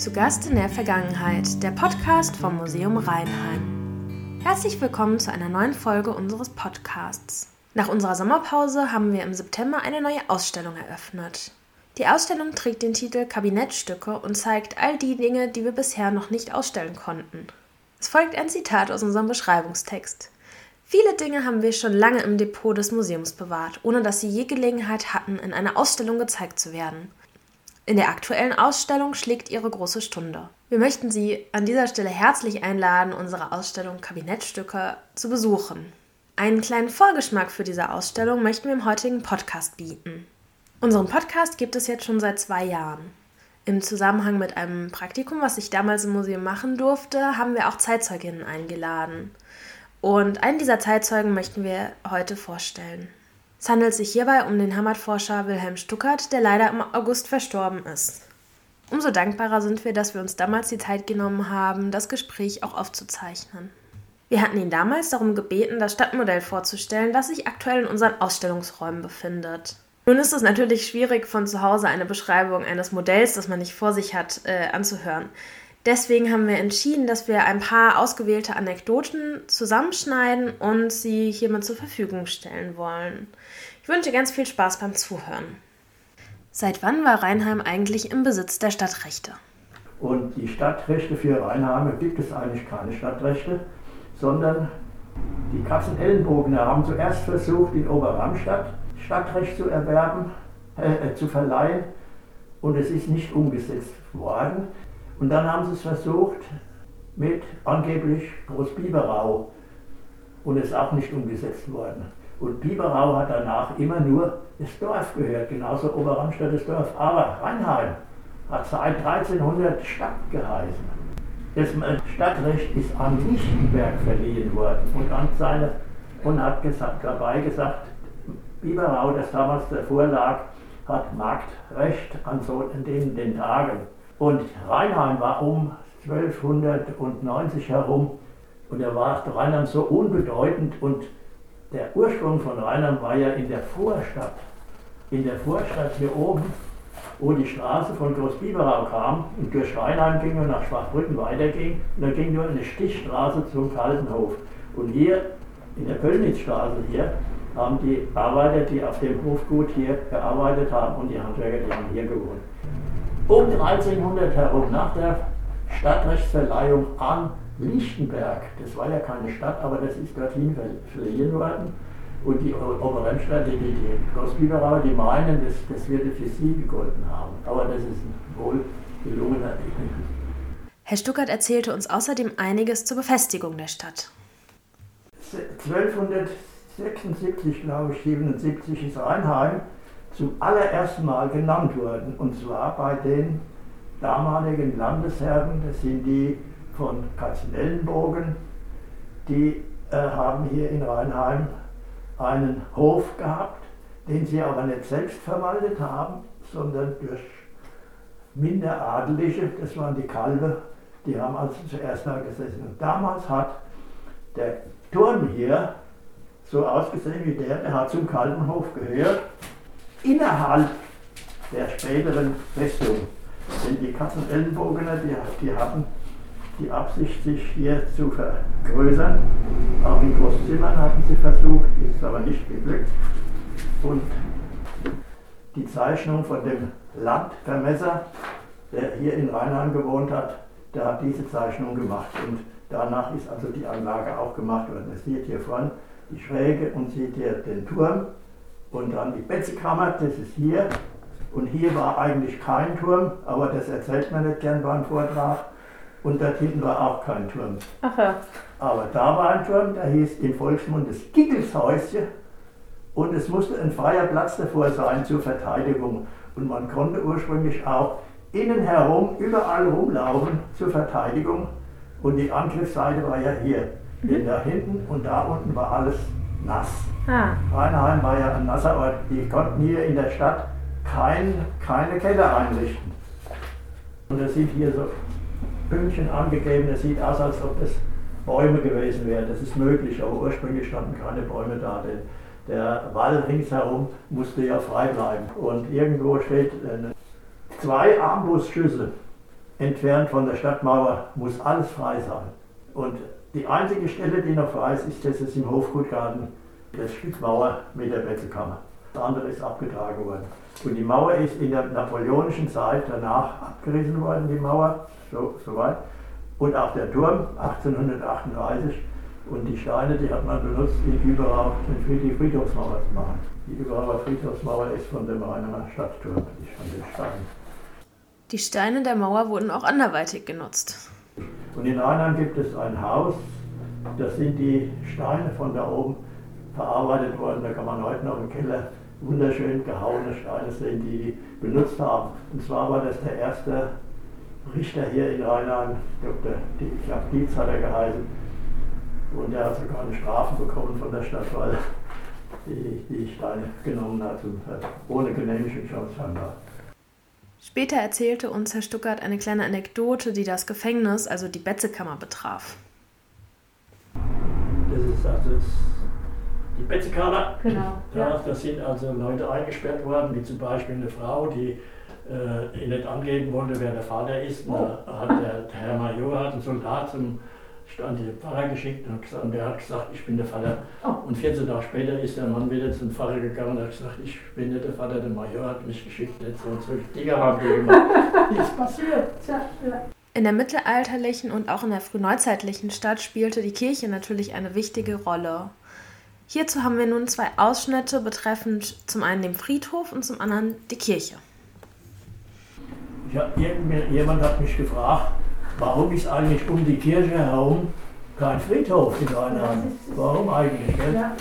Zu Gast in der Vergangenheit, der Podcast vom Museum Rheinheim. Herzlich willkommen zu einer neuen Folge unseres Podcasts. Nach unserer Sommerpause haben wir im September eine neue Ausstellung eröffnet. Die Ausstellung trägt den Titel Kabinettstücke und zeigt all die Dinge, die wir bisher noch nicht ausstellen konnten. Es folgt ein Zitat aus unserem Beschreibungstext. Viele Dinge haben wir schon lange im Depot des Museums bewahrt, ohne dass sie je Gelegenheit hatten, in einer Ausstellung gezeigt zu werden. In der aktuellen Ausstellung schlägt ihre große Stunde. Wir möchten Sie an dieser Stelle herzlich einladen, unsere Ausstellung Kabinettstücke zu besuchen. Einen kleinen Vorgeschmack für diese Ausstellung möchten wir im heutigen Podcast bieten. Unseren Podcast gibt es jetzt schon seit zwei Jahren. Im Zusammenhang mit einem Praktikum, was ich damals im Museum machen durfte, haben wir auch Zeitzeuginnen eingeladen. Und einen dieser Zeitzeugen möchten wir heute vorstellen. Es handelt sich hierbei um den Heimatforscher Wilhelm Stuckert, der leider im August verstorben ist. Umso dankbarer sind wir, dass wir uns damals die Zeit genommen haben, das Gespräch auch aufzuzeichnen. Wir hatten ihn damals darum gebeten, das Stadtmodell vorzustellen, das sich aktuell in unseren Ausstellungsräumen befindet. Nun ist es natürlich schwierig, von zu Hause eine Beschreibung eines Modells, das man nicht vor sich hat, äh, anzuhören. Deswegen haben wir entschieden, dass wir ein paar ausgewählte Anekdoten zusammenschneiden und sie hiermit zur Verfügung stellen wollen. Ich wünsche ganz viel Spaß beim Zuhören. Seit wann war Rheinheim eigentlich im Besitz der Stadtrechte? Und die Stadtrechte für Rheinheim gibt es eigentlich keine Stadtrechte, sondern die Katzenellenbogener haben zuerst versucht, in Oberramstadt Stadtrecht zu erwerben, äh, äh, zu verleihen und es ist nicht umgesetzt worden. Und dann haben sie es versucht mit angeblich Großbiberau und ist auch nicht umgesetzt worden. Und Biberau hat danach immer nur das Dorf gehört, genauso Oberramstadt das Dorf. Aber Rheinheim hat seit 1300 Stadt geheißen. Das Stadtrecht ist an Lichtenberg verliehen worden und, an seine, und hat gesagt, dabei gesagt, Biberau, das damals davor lag, hat Marktrecht an so in den, den Tagen. Und Rheinheim war um 1290 herum und er war Rheinheim so unbedeutend und der Ursprung von Rheinheim war ja in der Vorstadt. In der Vorstadt hier oben, wo die Straße von Großbiberau kam und durch Rheinheim ging und nach Schwachbrücken weiterging. Und da ging nur eine Stichstraße zum Kaltenhof. Und hier in der Pöllnitzstraße hier haben die Arbeiter, die auf dem Hofgut hier gearbeitet haben und die Handwerker, die haben hier gewohnt um 1300 herum, nach der Stadtrechtsverleihung an Lichtenberg, das war ja keine Stadt, aber das ist dorthin verliehen worden. Und die Oberrennstadt, die, die, die Großbiberauer, die meinen, das, das würde für sie gegolten haben. Aber das ist ein wohl gelungener Herr Stuckert erzählte uns außerdem einiges zur Befestigung der Stadt. 1276, glaube ich, 77 ist Rheinheim zum allerersten Mal genannt worden. Und zwar bei den damaligen Landesherren, das sind die von Katzenellenbogen, die äh, haben hier in Rheinheim einen Hof gehabt, den sie aber nicht selbst verwaltet haben, sondern durch Minderadelige, das waren die Kalbe, die haben also zuerst da gesessen. Und damals hat der Turm hier so ausgesehen wie der, der hat zum Kalbenhof gehört innerhalb der späteren Festung. Denn die Katzenellenbogener, die, die hatten die Absicht, sich hier zu vergrößern. Auch in Großzimmern hatten sie versucht, ist aber nicht geglückt. Und die Zeichnung von dem Landvermesser, der hier in Rheinheim gewohnt hat, der hat diese Zeichnung gemacht. Und danach ist also die Anlage auch gemacht worden. Man sieht hier vorne die Schräge und sieht hier den Turm und dann die Betzekammer, das ist hier. Und hier war eigentlich kein Turm, aber das erzählt man nicht gern beim Vortrag. Und dort hinten war auch kein Turm. Ach ja. Aber da war ein Turm, der hieß im Volksmund das Gickelshäuschen. Und es musste ein freier Platz davor sein zur Verteidigung. Und man konnte ursprünglich auch innen herum überall rumlaufen zur Verteidigung. Und die Angriffsseite war ja hier. Mhm. Denn da hinten und da unten war alles nass. Ah. Rheinheim war ja ein nasser Ort. Die konnten hier in der Stadt kein, keine Keller einrichten. Und das sieht hier so Pünktchen angegeben, das sieht aus, als ob das Bäume gewesen wären. Das ist möglich, aber ursprünglich standen keine Bäume da, denn der Wall ringsherum musste ja frei bleiben. Und irgendwo steht zwei Armbrustschüsse entfernt von der Stadtmauer muss alles frei sein. Und die einzige Stelle, die noch frei ist, ist, das ist im Hofgutgarten, das Stück Mauer mit der Betzelkammer. Das andere ist abgetragen worden. Und die Mauer ist in der napoleonischen Zeit danach abgerissen worden, die Mauer, so, so weit. Und auch der Turm 1838 und die Steine, die hat man benutzt, die Überau, die Friedhofsmauer zu machen. Die Überauer Friedhofsmauer ist von dem Rheiner Stadtturm, den Steinen. Die Steine der Mauer wurden auch anderweitig genutzt. Und in Rheinheim gibt es ein Haus, da sind die Steine von da oben verarbeitet worden. Da kann man heute noch im Keller wunderschön gehauene Steine sehen, die die benutzt haben. Und zwar war das der erste Richter hier in Rheinheim, Dr. ich Dietz hat er geheißen, und er hat sogar eine Strafe bekommen von der Stadt, weil die, die Steine genommen hat, und, ohne Genehmigung schon scheinbar. Später erzählte uns Herr Stuckert eine kleine Anekdote, die das Gefängnis, also die Betzekammer, betraf. Das ist also das, die Betzekammer. Genau. Da, da sind also Leute eingesperrt worden, wie zum Beispiel eine Frau, die äh, nicht angeben wollte, wer der Vater ist. Oh. Da hat der, der Herr Major hat einen Soldat zum an den Pfarrer geschickt und, gesagt, und der hat gesagt, ich bin der Vater. Oh. Und 14 Tage später ist der Mann wieder zum Pfarrer gegangen und hat gesagt, ich bin nicht der Vater, der Major hat mich geschickt, nicht so und so Dinger haben wir gemacht. Nichts passiert. In der mittelalterlichen und auch in der frühneuzeitlichen Stadt spielte die Kirche natürlich eine wichtige Rolle. Hierzu haben wir nun zwei Ausschnitte betreffend zum einen den Friedhof und zum anderen die Kirche. Ja, jemand hat mich gefragt, Warum ist eigentlich um die Kirche herum kein Friedhof in Rheinland? Warum eigentlich? Ja.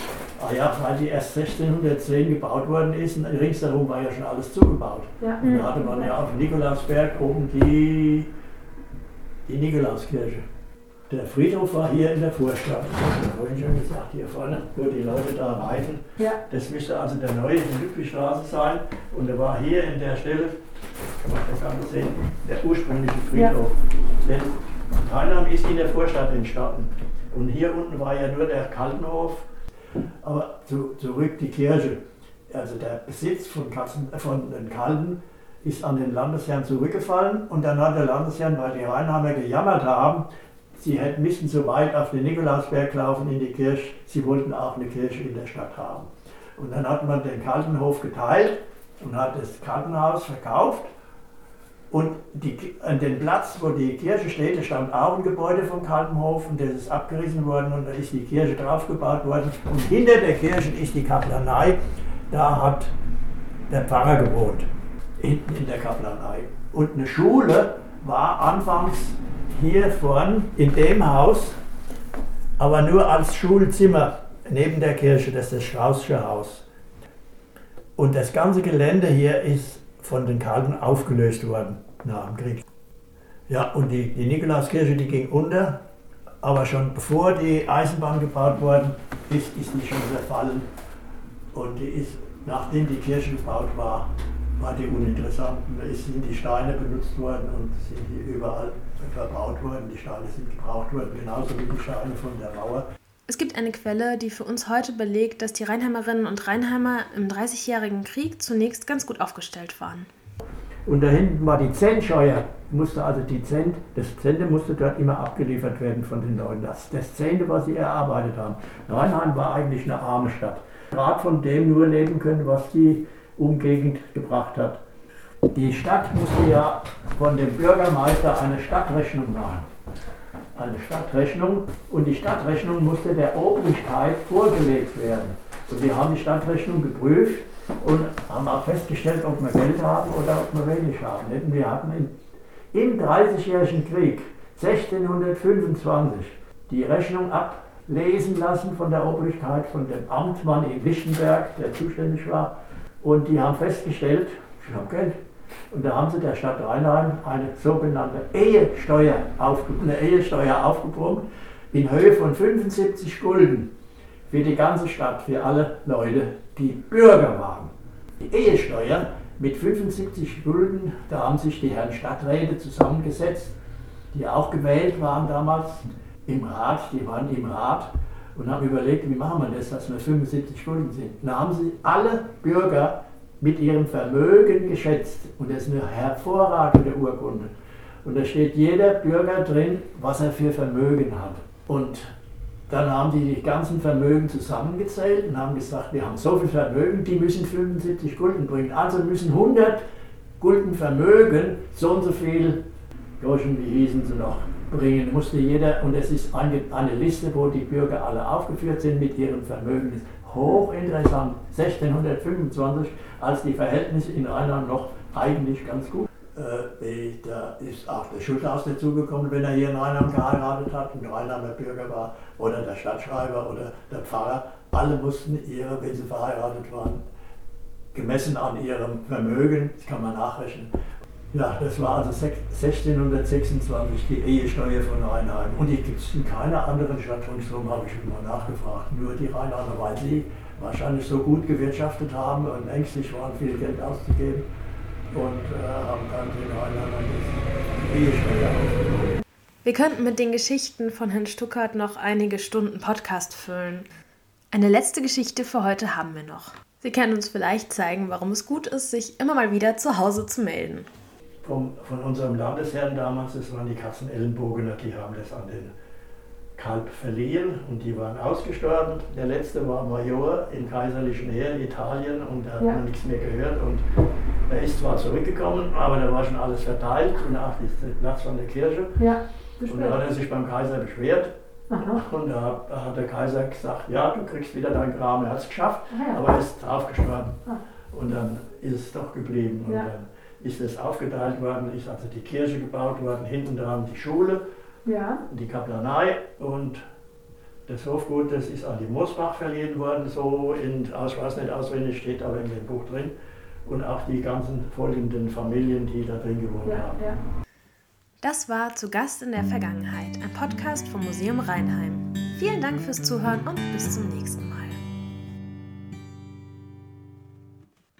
Ah ja, weil die erst 1610 gebaut worden ist und ringsherum war ja schon alles zugebaut. Ja. Und da hatte man ja auf Nikolausberg oben die, die Nikolauskirche. Der Friedhof war hier in der Vorstadt. Ich habe vorhin schon gesagt, hier vorne, wo die Leute da reiten. Ja. Das müsste also der neue Ludwigstraße sein. Und er war hier in der Stelle, kann man das sehen, der ursprüngliche Friedhof. Ja. Denn Rheinheim ist in der Vorstadt entstanden. Und hier unten war ja nur der Kaltenhof. Aber zu, zurück die Kirche. Also der Besitz von, Katzen, äh, von den Kalten ist an den Landesherrn zurückgefallen und dann hat der Landesherrn, weil die Rheinheimer gejammert haben, Sie hätten, müssten so weit auf den Nikolausberg laufen in die Kirche. Sie wollten auch eine Kirche in der Stadt haben. Und dann hat man den Kaltenhof geteilt und hat das Kaltenhaus verkauft. Und die, an den Platz, wo die Kirche steht, da stand auch ein Gebäude vom Kaltenhof und das ist abgerissen worden und da ist die Kirche draufgebaut worden. Und hinter der Kirche ist die Kaplanei. Da hat der Pfarrer gewohnt, hinten in der Kaplanei. Und eine Schule war anfangs hier vorn in dem Haus, aber nur als Schulzimmer neben der Kirche, das ist das Straußsche Haus. Und das ganze Gelände hier ist von den Kalten aufgelöst worden nach dem Krieg. Ja, und die, die Nikolauskirche, die ging unter, aber schon bevor die Eisenbahn gebaut worden ist, ist die schon zerfallen. Und die ist, nachdem die Kirche gebaut war, war die uninteressant. Da sind die Steine benutzt worden und sind die überall verbaut worden. Die Steine sind gebraucht worden, genauso wie die Steine von der Mauer. Es gibt eine Quelle, die für uns heute belegt, dass die Rheinheimerinnen und Rheinheimer im Dreißigjährigen Krieg zunächst ganz gut aufgestellt waren. Und da hinten war die Zentscheuer, musste also die Zent, das Zente musste dort immer abgeliefert werden von den Leuten. Das, das Zente, was sie erarbeitet haben. Rheinheim war eigentlich eine arme Stadt. Gerade von dem nur leben können, was die Umgegend gebracht hat. Die Stadt musste ja von dem Bürgermeister eine Stadtrechnung machen. Eine Stadtrechnung und die Stadtrechnung musste der Obrigkeit vorgelegt werden. Und wir haben die Stadtrechnung geprüft und haben auch festgestellt, ob wir Geld haben oder ob wir wenig haben. Wir hatten in, im Dreißigjährigen Krieg 1625 die Rechnung ablesen lassen von der Obrigkeit, von dem Amtmann in Lichtenberg, der zuständig war. Und die haben festgestellt, ich habe Geld. Und da haben sie der Stadt Rheinheim eine sogenannte Ehesteuer, eine Ehesteuer aufgebrummt in Höhe von 75 Gulden für die ganze Stadt, für alle Leute, die Bürger waren. Die Ehesteuer mit 75 Gulden, da haben sich die Herren Stadträte zusammengesetzt, die auch gewählt waren damals im Rat, die waren im Rat und haben überlegt, wie machen wir das, dass wir 75 Gulden sind. Da haben sie alle Bürger mit ihrem Vermögen geschätzt. Und das ist eine hervorragende Urkunde. Und da steht jeder Bürger drin, was er für Vermögen hat. Und dann haben die die ganzen Vermögen zusammengezählt und haben gesagt, wir haben so viel Vermögen, die müssen 75 Gulden bringen. Also müssen 100 Gulden Vermögen so und so viel Groschen, wie hießen sie noch, bringen. Musste jeder, und es ist eine, eine Liste, wo die Bürger alle aufgeführt sind mit ihrem Vermögen. Hochinteressant. 1625, als die Verhältnisse in Rheinland noch eigentlich ganz gut äh, da ist auch der Schulhaus dazugekommen, wenn er hier in Rheinland geheiratet hat, ein Rheinlander Bürger war, oder der Stadtschreiber oder der Pfarrer. Alle mussten ihre, wenn sie verheiratet waren, gemessen an ihrem Vermögen, das kann man nachrechnen. Ja, das war also 1626 die Ehesteuer von Rheinheim. Und die gibt es in keiner anderen Stadt ringsherum, habe ich mal nachgefragt. Nur die Rheinlander, weil sie wahrscheinlich so gut gewirtschaftet haben und ängstlich waren, viel Geld auszugeben und äh, haben dann den Rheinländern die Ehesteuer aufgenommen. Wir könnten mit den Geschichten von Herrn Stuckert noch einige Stunden Podcast füllen. Eine letzte Geschichte für heute haben wir noch. Sie können uns vielleicht zeigen, warum es gut ist, sich immer mal wieder zu Hause zu melden. Vom, von unserem Landesherrn damals, das waren die Kassenellenbogener, die haben das an den Kalb verliehen und die waren ausgestorben. Der letzte war Major im kaiserlichen Heer in Italien und da hat ja. man nichts mehr gehört. Und er ist zwar zurückgekommen, aber da war schon alles verteilt und auch der Platz von der Kirche. Ja, und da hat er sich beim Kaiser beschwert. Aha. Und da hat der Kaiser gesagt, ja, du kriegst wieder dein Kram. Er hat es geschafft, ah, ja. aber er ist aufgestorben. Ah. Und dann ist es doch geblieben. Ja. Ist es aufgeteilt worden, ist also die Kirche gebaut worden, hinten dran die Schule ja. die Kaplanei und das Hofgut, das ist an die Moosbach verliehen worden, so in, ich weiß nicht auswendig, steht aber in dem Buch drin. Und auch die ganzen folgenden Familien, die da drin gewohnt ja, haben. Ja. Das war Zu Gast in der Vergangenheit, ein Podcast vom Museum Rheinheim. Vielen Dank fürs Zuhören und bis zum nächsten Mal.